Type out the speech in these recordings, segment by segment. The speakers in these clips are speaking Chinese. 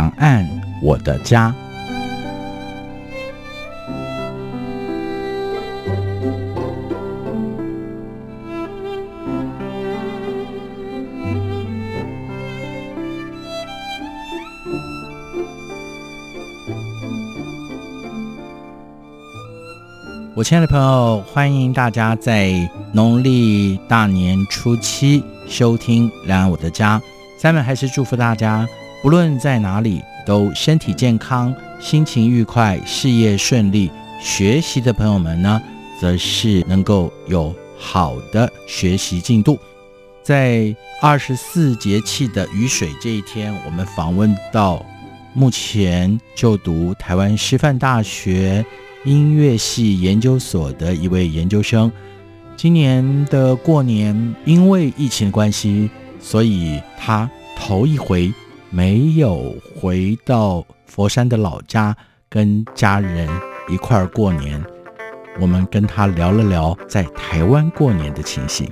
两岸我的家。我亲爱的朋友，欢迎大家在农历大年初七收听《两岸我的家》。三们还是祝福大家，不论在哪里，都身体健康、心情愉快、事业顺利。学习的朋友们呢，则是能够有好的学习进度。在二十四节气的雨水这一天，我们访问到目前就读台湾师范大学。音乐系研究所的一位研究生，今年的过年因为疫情的关系，所以他头一回没有回到佛山的老家跟家人一块儿过年。我们跟他聊了聊在台湾过年的情形。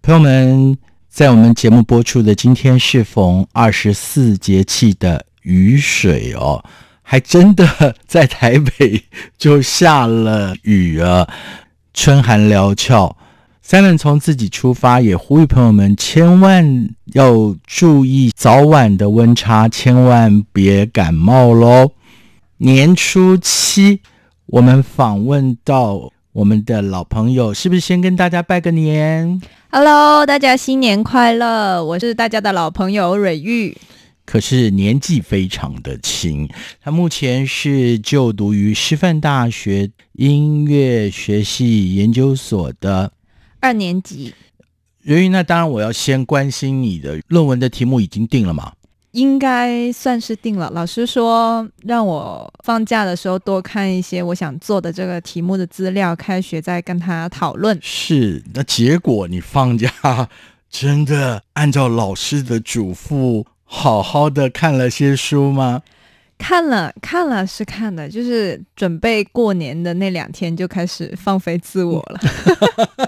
朋友们，在我们节目播出的今天适逢二十四节气的雨水哦，还真的在台北就下了雨啊，春寒料峭。三人从自己出发，也呼吁朋友们千万要注意早晚的温差，千万别感冒喽。年初七，我们访问到。我们的老朋友是不是先跟大家拜个年？Hello，大家新年快乐！我是大家的老朋友蕊玉，可是年纪非常的轻，他目前是就读于师范大学音乐学系研究所的二年级。由于，那当然我要先关心你的论文的题目已经定了吗？应该算是定了。老师说让我放假的时候多看一些我想做的这个题目的资料，开学再跟他讨论。是，那结果你放假真的按照老师的嘱咐，好好的看了些书吗？看了，看了是看的，就是准备过年的那两天就开始放飞自我了。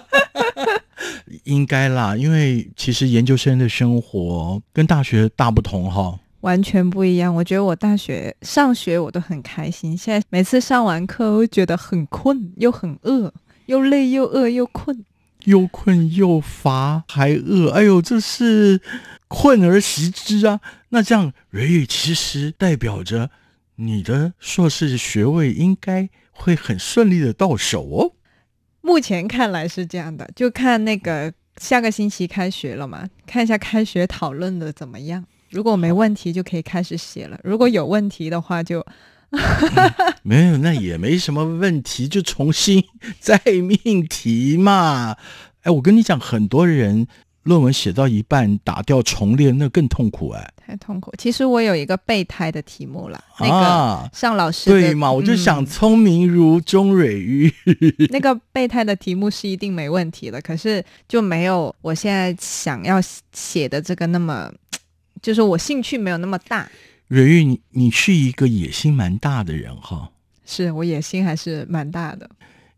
应该啦，因为其实研究生的生活跟大学大不同哈，完全不一样。我觉得我大学上学我都很开心，现在每次上完课会觉得很困，又很饿，又累又饿又困，又困又乏还饿。哎呦，这是困而习之啊！那这样，瑞宇其实代表着你的硕士学位应该会很顺利的到手哦。目前看来是这样的，就看那个下个星期开学了嘛，看一下开学讨论的怎么样。如果没问题，就可以开始写了；如果有问题的话，就没有，那也没什么问题，就重新 再命题嘛。哎，我跟你讲，很多人。论文写到一半打掉重练，那更痛苦哎，太痛苦。其实我有一个备胎的题目了，那个上老师对嘛？我就想聪明如钟蕊玉，那个备胎的题目是一定没问题的，可是就没有我现在想要写的这个那么，就是我兴趣没有那么大。蕊玉，你你是一个野心蛮大的人哈，是我野心还是蛮大的，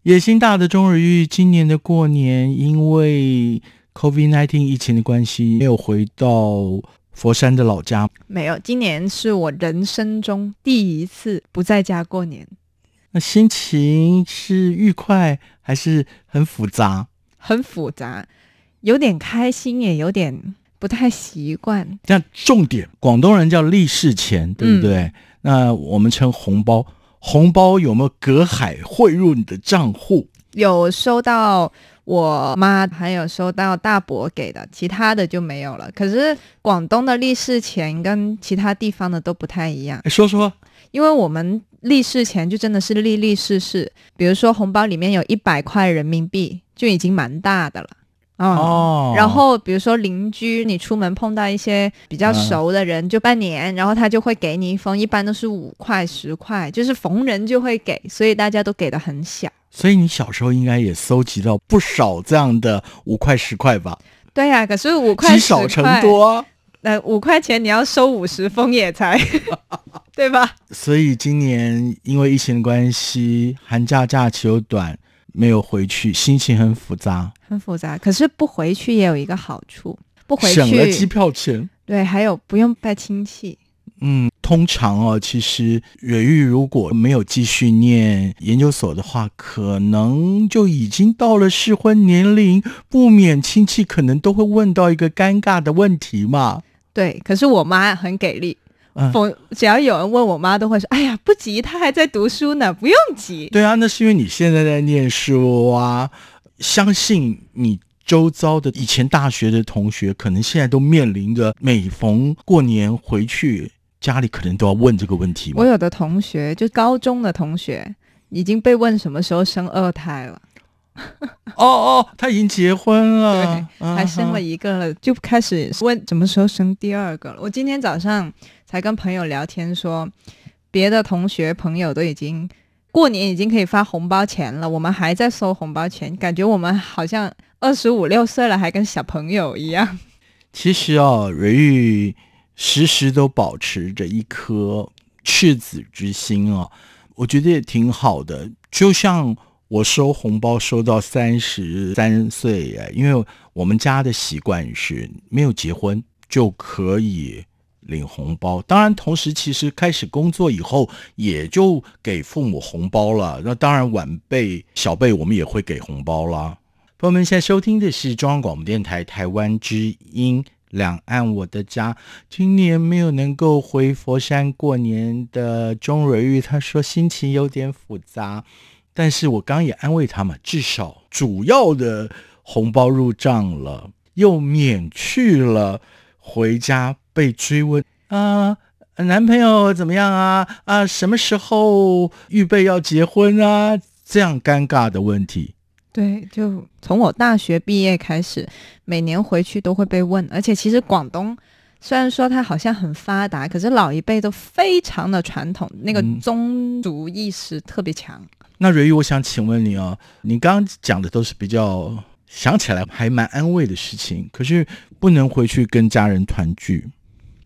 野心大的钟蕊玉，今年的过年因为。COVID-19 疫情的关系，没有回到佛山的老家。没有，今年是我人生中第一次不在家过年。那心情是愉快还是很复杂？很复杂，有点开心，也有点不太习惯。那，重点，广东人叫利是钱，对不对？那我们称红包，红包有没有隔海汇入你的账户？有收到。我妈还有收到大伯给的，其他的就没有了。可是广东的利是钱跟其他地方的都不太一样。说说，因为我们利是钱就真的是利利是是，比如说红包里面有一百块人民币，就已经蛮大的了。哦。然后比如说邻居，你出门碰到一些比较熟的人，就拜年，然后他就会给你一封，一般都是五块十块，就是逢人就会给，所以大家都给的很小。所以你小时候应该也搜集到不少这样的五块十块吧？对呀，可是五块积少成多，那五块钱你要收五十封也才，对吧？所以今年因为疫情的关系，寒假假期又短，没有回去，心情很复杂，很复杂。可是不回去也有一个好处，不回去省了机票钱。对，还有不用拜亲戚。嗯，通常哦，其实蕊玉如果没有继续念研究所的话，可能就已经到了适婚年龄，不免亲戚可能都会问到一个尴尬的问题嘛。对，可是我妈很给力。否，只要有人问我妈，都会说：“哎呀，不急，她还在读书呢，不用急。”对啊，那是因为你现在在念书啊。相信你周遭的以前大学的同学，可能现在都面临着每逢过年回去，家里可能都要问这个问题。我有的同学，就高中的同学，已经被问什么时候生二胎了。哦哦，他已经结婚了，还生了一个了，就开始问什么时候生第二个了。我今天早上才跟朋友聊天说，别的同学朋友都已经过年已经可以发红包钱了，我们还在收红包钱，感觉我们好像二十五六岁了，还跟小朋友一样。其实哦，瑞玉时时都保持着一颗赤子之心哦，我觉得也挺好的，就像。我收红包收到三十三岁哎，因为我们家的习惯是没有结婚就可以领红包。当然，同时其实开始工作以后，也就给父母红包了。那当然，晚辈小辈我们也会给红包啦。朋友们，现在收听的是中央广播电台台湾之音两岸我的家。今年没有能够回佛山过年的钟蕊玉，他说心情有点复杂。但是我刚也安慰他嘛，至少主要的红包入账了，又免去了回家被追问啊，男朋友怎么样啊？啊，什么时候预备要结婚啊？这样尴尬的问题。对，就从我大学毕业开始，每年回去都会被问，而且其实广东虽然说它好像很发达，可是老一辈都非常的传统，那个宗族意识特别强。那瑞玉，我想请问你啊，你刚刚讲的都是比较想起来还蛮安慰的事情，可是不能回去跟家人团聚。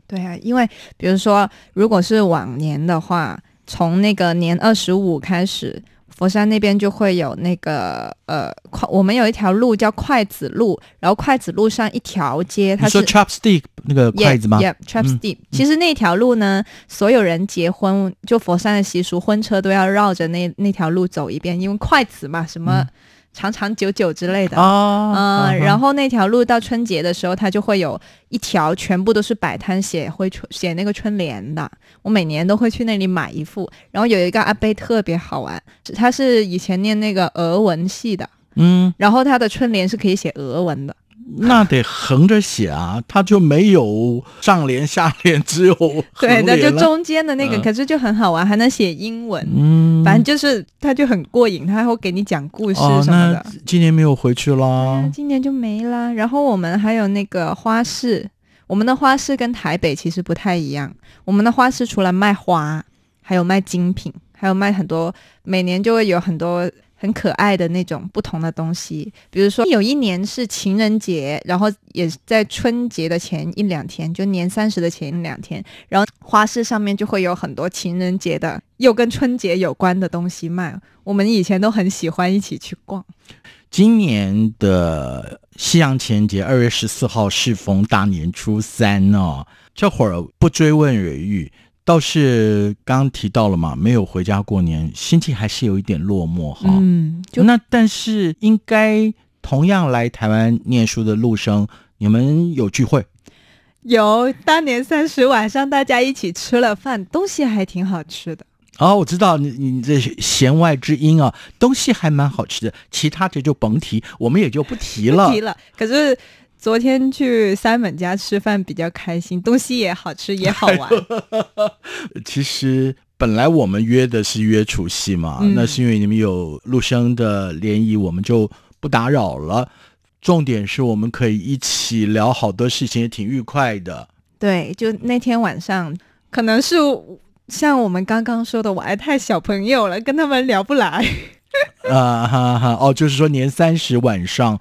对啊，因为比如说，如果是往年的话，从那个年二十五开始。佛山那边就会有那个呃，快，我们有一条路叫筷子路，然后筷子路上一条街，它是 chopstick 那个筷子吗？Yeah，chopstick。其实那条路呢，所有人结婚就佛山的习俗，婚车都要绕着那那条路走一遍，因为筷子嘛，什么。长长久久之类的哦，嗯，然后那条路到春节的时候，它就会有一条全部都是摆摊写会春写那个春联的。我每年都会去那里买一副。然后有一个阿贝特别好玩，他是以前念那个俄文系的，嗯，然后他的春联是可以写俄文的。那得横着写啊，它就没有上联下联，只有对，那就中间的那个，可是就很好玩，还能写英文，嗯，反正就是它就很过瘾，他还会给你讲故事什么的。今年没有回去啦，今年就没啦。然后我们还有那个花市，我们的花市跟台北其实不太一样，我们的花市除了卖花，还有卖精品，还有卖很多，每年就会有很多。很可爱的那种不同的东西，比如说有一年是情人节，然后也在春节的前一两天，就年三十的前一两天，然后花市上面就会有很多情人节的又跟春节有关的东西卖。我们以前都很喜欢一起去逛。今年的西洋情人节二月十四号适逢大年初三哦，这会儿不追问蕊玉。倒是刚提到了嘛，没有回家过年，心情还是有一点落寞哈。嗯，就那但是应该同样来台湾念书的陆生，你们有聚会？有，大年三十晚上大家一起吃了饭，东西还挺好吃的。哦，我知道你你这弦外之音啊，东西还蛮好吃的，其他的就甭提，我们也就不提了。提了，可是。昨天去三本家吃饭比较开心，东西也好吃也好玩。其实本来我们约的是约除夕嘛，那是因为你们有陆生的联谊，我们就不打扰了。重点是我们可以一起聊好多事情，也挺愉快的。对，就那天晚上，可能是像我们刚刚说的，我还太小朋友了，跟他们聊不来。啊哈哈，哦，就是说年三十晚上。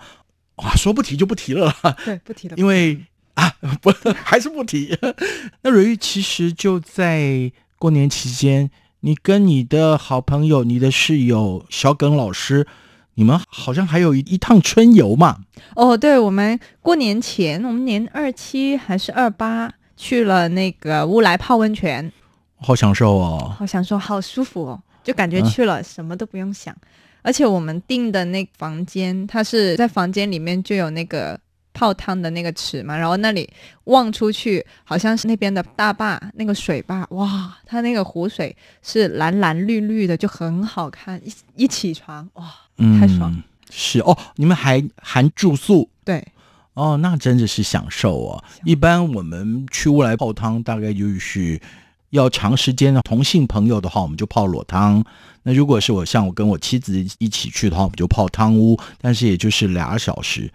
哇，说不提就不提了，对，不提了，因为啊，不，还是不提。那蕊玉其实就在过年期间，你跟你的好朋友、你的室友小耿老师，你你们好像还有一一趟春游嘛？哦，对，我们过年前，我们年二七还是二八去了那个乌来泡温泉，好享受哦，好享受，好舒服哦，就感觉去了什么都不用想，而且我们订的那房间，它是在房间里面就有那个。泡汤的那个池嘛，然后那里望出去，好像是那边的大坝，那个水坝，哇，它那个湖水是蓝蓝绿绿的，就很好看。一一起床，哇，太爽。是哦，你们还含住宿？对，哦，那真的是享受哦。一般我们去乌来泡汤，大概就是要长时间的同性朋友的话，我们就泡裸汤。那如果是我像我跟我妻子一起去的话，我们就泡汤屋，但是也就是俩小时。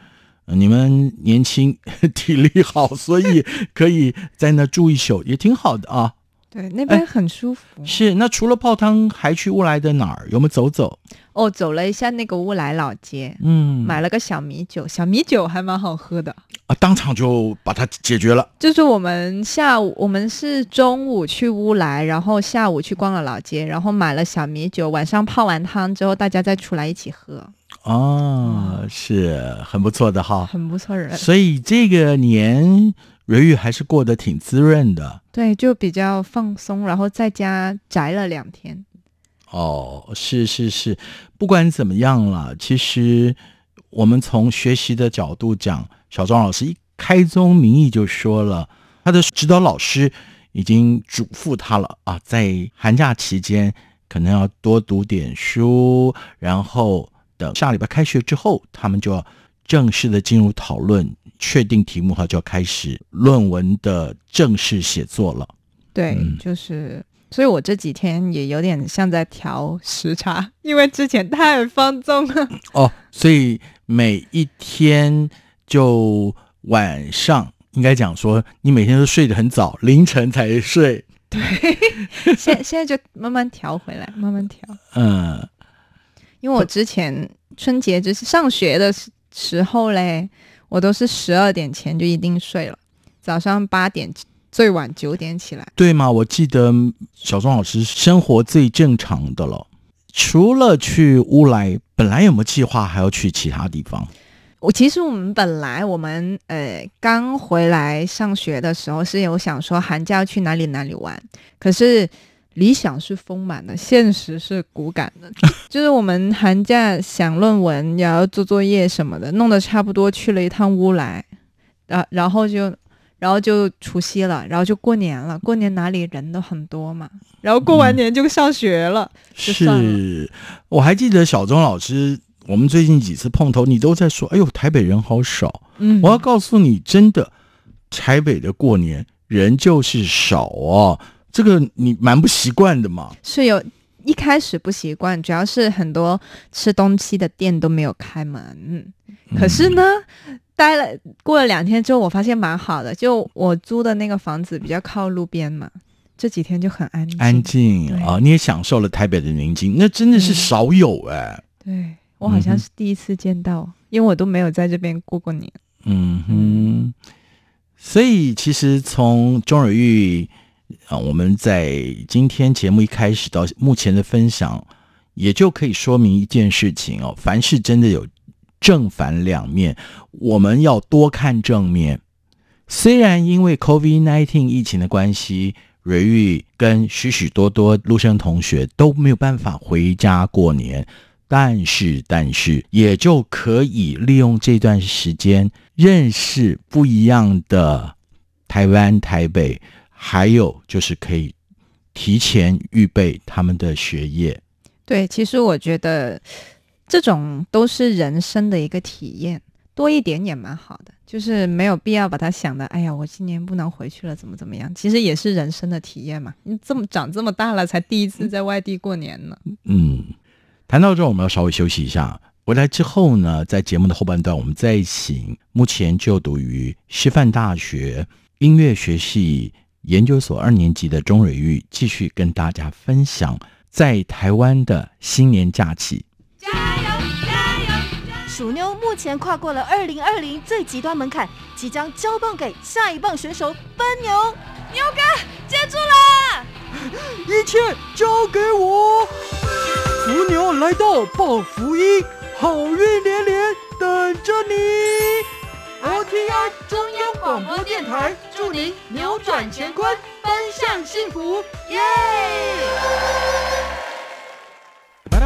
你们年轻 体力好，所以可以在那住一宿，也挺好的啊。对，那边很舒服。是，那除了泡汤，还去乌来的哪儿？有没有走走？哦，走了一下那个乌来老街，嗯，买了个小米酒，小米酒还蛮好喝的啊。当场就把它解决了。就是我们下午，我们是中午去乌来，然后下午去逛了老街，然后买了小米酒，晚上泡完汤之后，大家再出来一起喝。哦，是很不错的哈，很不错人。所以这个年瑞玉还是过得挺滋润的。对，就比较放松，然后在家宅了两天。哦，是是是，不管怎么样了，其实我们从学习的角度讲，小庄老师一开宗明义就说了，他的指导老师已经嘱咐他了啊，在寒假期间可能要多读点书，然后。等下礼拜开学之后，他们就要正式的进入讨论，确定题目后就要开始论文的正式写作了。对，就是，所以我这几天也有点像在调时差，因为之前太放纵了。哦，所以每一天就晚上应该讲说，你每天都睡得很早，凌晨才睡。对，现现在就慢慢调回来，慢慢调。嗯。因为我之前春节就是上学的时候嘞，我都是十二点前就一定睡了，早上八点最晚九点起来。对吗？我记得小钟老师生活最正常的了，除了去乌来，本来有没有计划还要去其他地方？我其实我们本来我们呃刚回来上学的时候是有想说寒假要去哪里哪里玩，可是。理想是丰满的，现实是骨感的。就是我们寒假想论文，也要做作业什么的，弄得差不多去了一趟乌来，然然后就，然后就除夕了，然后就过年了。过年哪里人都很多嘛，然后过完年就上学了。是，我还记得小钟老师，我们最近几次碰头，你都在说：“哎呦，台北人好少。”嗯，我要告诉你，真的，台北的过年人就是少哦。这个你蛮不习惯的嘛？是有一开始不习惯，主要是很多吃东西的店都没有开门。可是呢，待了过了两天之后，我发现蛮好的。就我租的那个房子比较靠路边嘛，这几天就很安静。安静啊！你也享受了台北的宁静，那真的是少有哎。对我好像是第一次见到，因为我都没有在这边过过年。嗯哼，所以其实从钟蕊玉。啊，我们在今天节目一开始到目前的分享，也就可以说明一件事情哦：凡事真的有正反两面，我们要多看正面。虽然因为 COVID-19 疫情的关系，瑞玉跟许许多多陆生同学都没有办法回家过年，但是但是也就可以利用这段时间认识不一样的台湾台北。还有就是可以提前预备他们的学业。对，其实我觉得这种都是人生的一个体验，多一点也蛮好的。就是没有必要把它想的，哎呀，我今年不能回去了，怎么怎么样？其实也是人生的体验嘛。你这么长这么大了，才第一次在外地过年呢。嗯，谈到这，我们要稍微休息一下。回来之后呢，在节目的后半段，我们再请目前就读于师范大学音乐学系。研究所二年级的钟蕊玉继续跟大家分享在台湾的新年假期。鼠妞目前跨过了二零二零最极端门槛，即将交棒给下一棒选手奔牛。牛哥接住了！一切交给我。福牛来到报福音。好运连连等着你。OTI 中央广播电台祝您扭转乾坤，奔向幸福，耶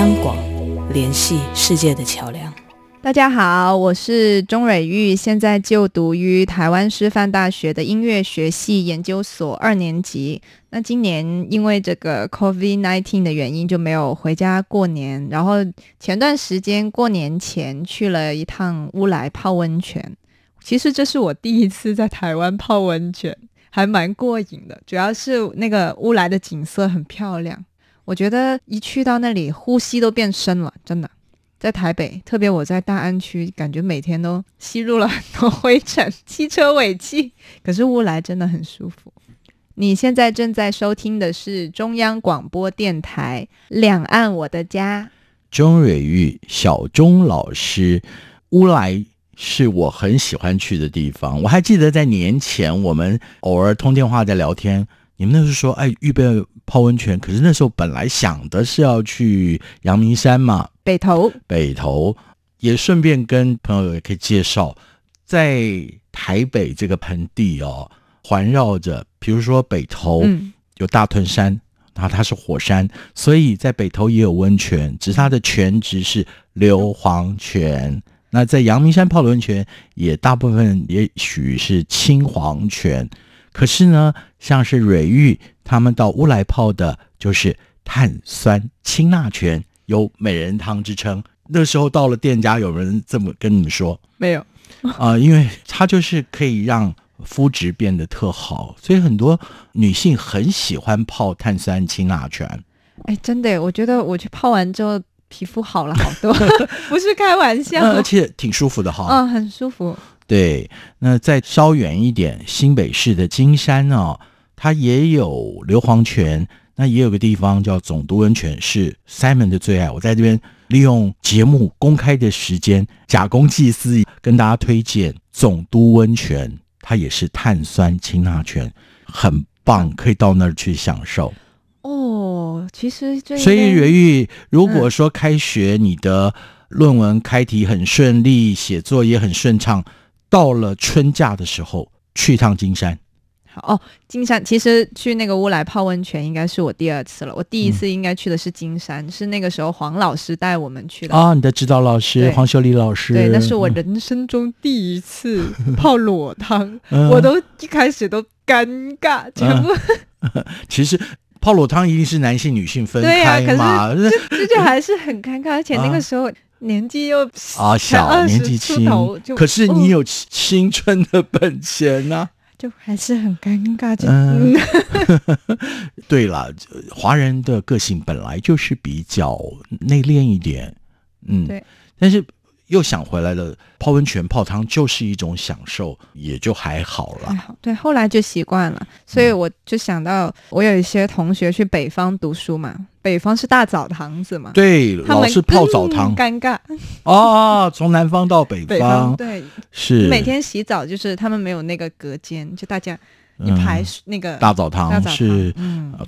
央广联系世界的桥梁。大家好，我是钟蕊玉，现在就读于台湾师范大学的音乐学系研究所二年级。那今年因为这个 COVID-19 的原因，就没有回家过年。然后前段时间过年前去了一趟乌来泡温泉。其实这是我第一次在台湾泡温泉，还蛮过瘾的。主要是那个乌来的景色很漂亮，我觉得一去到那里，呼吸都变深了，真的。在台北，特别我在大安区，感觉每天都吸入了很多灰尘、汽车尾气。可是乌来真的很舒服。你现在正在收听的是中央广播电台《两岸我的家》。钟蕊玉，小钟老师，乌来是我很喜欢去的地方。我还记得在年前，我们偶尔通电话在聊天，你们那时候说，哎，预备泡温泉。可是那时候本来想的是要去阳明山嘛。北投，北投也顺便跟朋友也可以介绍，在台北这个盆地哦，环绕着，比如说北投有大屯山，然后它是火山，所以在北投也有温泉，只是它的泉质是硫磺泉。那在阳明山泡的温泉也大部分也许是青黄泉，可是呢，像是蕊玉他们到乌来泡的，就是碳酸氢钠泉。有美人汤之称。那时候到了店家，有人这么跟你们说？没有啊，因为它就是可以让肤质变得特好，所以很多女性很喜欢泡碳酸氢钠泉。哎，真的，我觉得我去泡完之后皮肤好了好多，不是开玩笑，而且挺舒服的哈。嗯，很舒服。对，那再稍远一点，新北市的金山哦，它也有硫磺泉。那也有个地方叫总督温泉，是 Simon 的最爱。我在这边利用节目公开的时间，假公济私，跟大家推荐总督温泉。它也是碳酸氢钠泉，很棒，可以到那儿去享受。哦，其实所以瑞玉，如果说开学你的论文开题很顺利，写作也很顺畅，到了春假的时候去一趟金山。哦，金山其实去那个乌来泡温泉应该是我第二次了。我第一次应该去的是金山，是那个时候黄老师带我们去的啊。你的指导老师黄秀丽老师，对，那是我人生中第一次 泡裸汤，我都一开始都尴尬，全部。其实泡裸汤一定是男性女性分开嘛，这这就还是很尴尬，而且那个时候年纪又啊小，年纪轻，可是你有青春的本钱呢。就还是很尴尬。嗯，对了，华人的个性本来就是比较内敛一点，嗯，对，但是。又想回来了，泡温泉泡汤就是一种享受，也就还好了。对，后来就习惯了，所以我就想到，我有一些同学去北方读书嘛，北方是大澡堂子嘛，对，老是泡澡堂，尴尬哦。从南方到北方，对，是每天洗澡就是他们没有那个隔间，就大家一排那个大澡堂是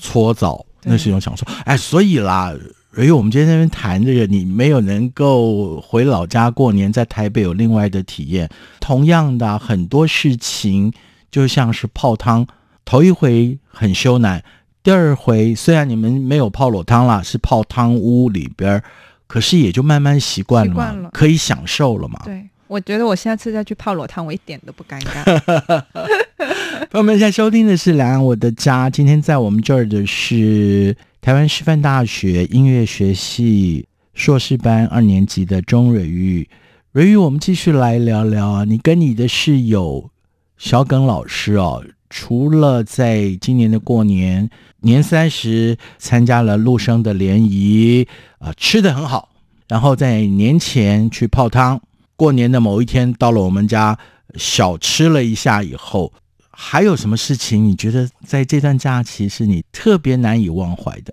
搓澡，那是一种享受。哎，所以啦。所以我们今天那边谈这个，你没有能够回老家过年，在台北有另外的体验。同样的，很多事情就像是泡汤，头一回很羞赧，第二回虽然你们没有泡裸汤啦，是泡汤屋里边，可是也就慢慢习惯了嘛，可以享受了嘛。对，我觉得我下次再去泡裸汤，我一点都不尴尬。朋友们，现在收听的是《两岸我的家》，今天在我们这儿的是。台湾师范大学音乐学系硕士班二年级的钟蕊玉，蕊玉，我们继续来聊聊啊。你跟你的室友小耿老师哦，除了在今年的过年年三十参加了陆生的联谊，啊、吃的很好，然后在年前去泡汤。过年的某一天到了我们家，小吃了一下以后，还有什么事情你觉得在这段假期是你特别难以忘怀的？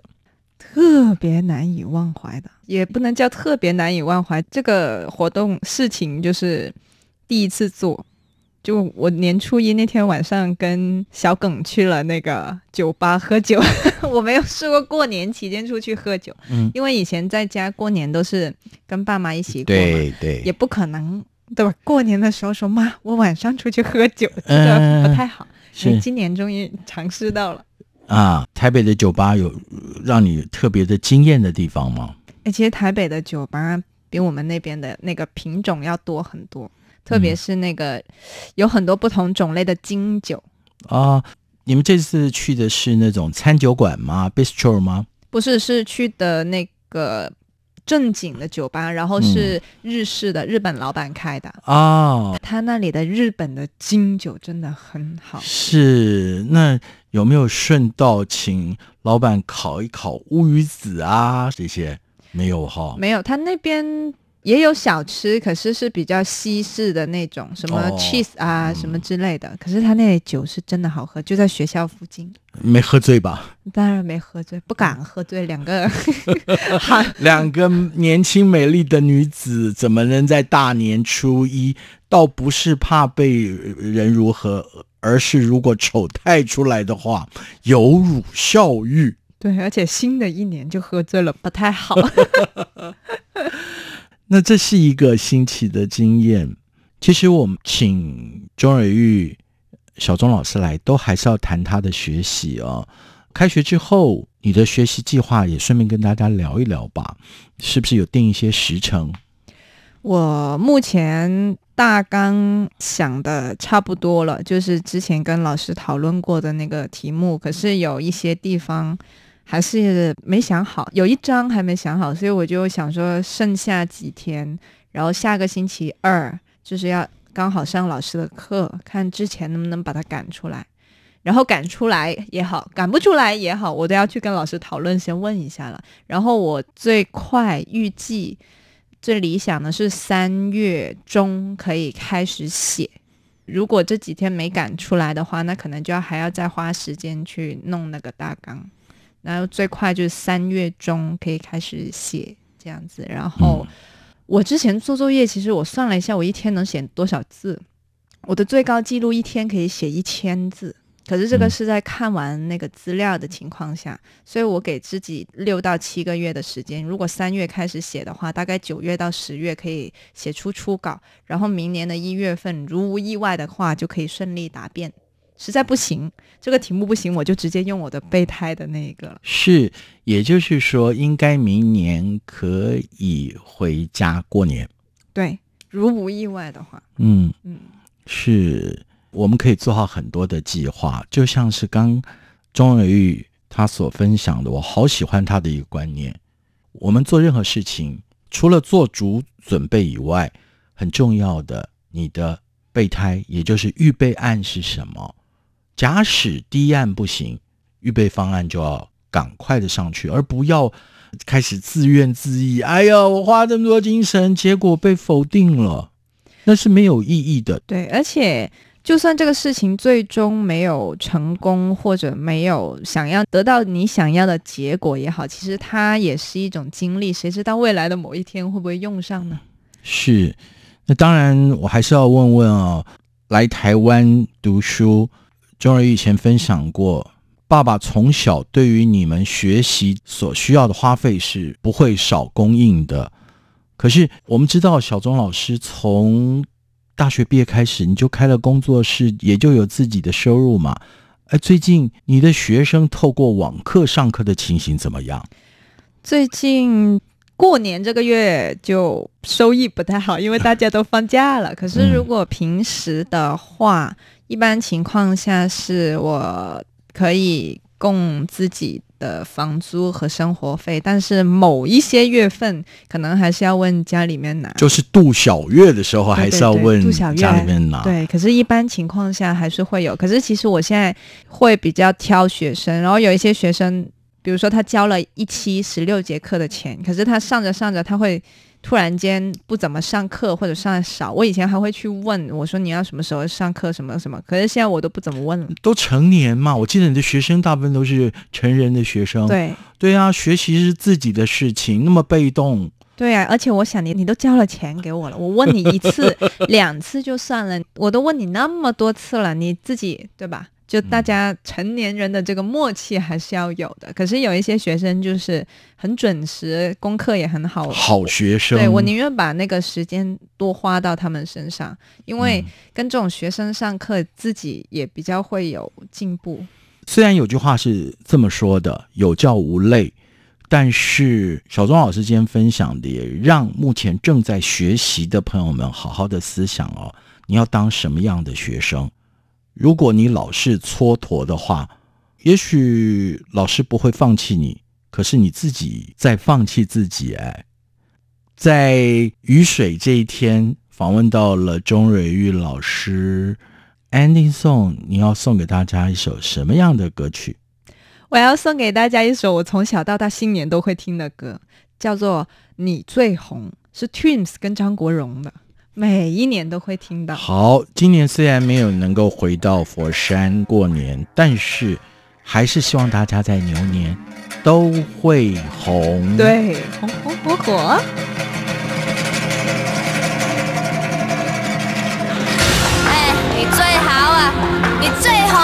特别难以忘怀的，也不能叫特别难以忘怀。这个活动事情就是第一次做，就我年初一那天晚上跟小耿去了那个酒吧喝酒，我没有试过过年期间出去喝酒，嗯，因为以前在家过年都是跟爸妈一起过嘛，对对，也不可能对吧？过年的时候说妈，我晚上出去喝酒，这嗯个不太好。所以今年终于尝试到了。啊，台北的酒吧有呃让你特别的惊艳的地方吗？哎，其实台北的酒吧比我们那边的那个品种要多很多，特嗯别是那个、有很多不同种类的金酒，啊，你们这次去的是那种餐酒馆吗？bistro 吗？不是是去的那个正经的酒吧，然后嗯是日式的、日本老板开的。哦，他那里的日本的金酒真的很好，是，那有没有顺道请老板烤一烤乌鱼子啊？这些没有哈？没有他那边也有小吃，可是是比较西式的那种，什么哦 cheese 啊、嗯什么之类的。可是他那里酒是真的好喝，就在学校附近。没喝醉吧？当然没喝醉，不敢喝醉。两个 好，两个年轻美丽的女子怎么能在大年初一？倒不是怕被人如何，而是如果丑态出来的话，有辱校誉。对，而且新的一年就喝醉了，不太好。那这是一个新奇的经验。其实我们请钟蕊玉、小钟老师来，都还是要谈他的学习哦。开学之后，你的学习计划也顺便跟大家聊一聊吧，是不是有定一些时程？我目前大纲想的差不多了，就是之前跟老师讨论过的那个题目，可是有一些地方还是没想好，有一章还没想好，所以我就想说剩下几天，然后下个星期二就是要刚好上老师的课，看之前能不能把它赶出来。然后赶出来也好，赶不出来也好，我都要去跟老师讨论，先问一下了。然后我最快预计最理想的是三月中可以开始写。如果这几天没赶出来的话，那可能就要还要再花时间去弄那个大纲。然后最快就是三月中可以开始写这样子。然后我之前做作业，其实我算了一下，我一天能写多少字？我的最高记录一天可以写一千字。可是这个嗯是在看完那个资料的情况下，所以我给自己六到七个月的时间。如果三月开始写的话，大概九月到十月可以写出初稿，然后明年的一月份，如无意外的话，就可以顺利答辩。实在不行，这个题目不行，我就直接用我的备胎的那一个了。是，也就是说，应该明年可以回家过年。对，如无意外的话，嗯嗯，是，我们可以做好很多的计划，就像是刚钟蕊玉他所分享的，我好喜欢他的一个观念。我们做任何事情，除了做足准备以外，很重要的，你的备胎，也就是预备案是什么？假使第一案不行，预备方案就要赶快的上去，而不要开始自怨自艾。哎呀，我花这么多精神，结果被否定了，那是没有意义的。对，而且就算这个事情最终没有成功，或者没有想要得到你想要的结果也好，其实它也是一种经历，谁知道未来的某一天会不会用上呢？是，那当然，我还是要问问哦，来台湾读书，钟儿以前分享过，爸爸从小对于你们学习所需要的花费是不会少供应的。可是我们知道，小钟老师从大学毕业开始，你就开了工作室，也就有自己的收入嘛。哎，最近你的学生透过网课上课的情形怎么样？最近过年这个月就收益不太好，因为大家都放假了。可是如果平时的话，一般情况下是我可以供自己的房租和生活费，但是某一些月份可能还是要问家里面拿。就是度小月的时候，还是要问家里面拿。对，可是，一般情况下还是会有。可是，其实我现在会比较挑学生，然后有一些学生，比如说他交了一期十六节课的钱，可是他上着上着，他会突然间不怎么上课或者上的少。我以前还会去问我说你要什么时候上课什么什么，可是现在我都不怎么问了。都成年嘛，我记得你的学生大部分都是成人的学生。对对啊，学习是自己的事情，那么被动，对啊，而且我想你，你都交了钱给我了，我问你一次 两次就算了，我都问你那么多次了，你自己对吧？就大家成年人的这个默契还是要有的。可是有一些学生就是很准时，功课也很好，好学生。对我宁愿把那个时间多花到他们身上，因为嗯跟这种学生上课，自己也比较会有进步。虽然有句话是这么说的“有教无类”，但是小钟老师今天分享的也让目前正在学习的朋友们好好的思想哦，你要当什么样的学生？如果你老是蹉跎的话，也许老师不会放弃你，可是你自己在放弃自己。哎，在雨水这一天，访问到了钟蕊玉老师。Ending song，你要送给大家一首什么样的歌曲？我要送给大家一首我从小到大新年都会听的歌，叫做《你最红》，是 Twins 跟张国荣的，每一年都会听到。好，今年虽然没有能够回到佛山过年，但是还是希望大家在牛年都会红。，对，红红火火。哎，你最好啊，你最红，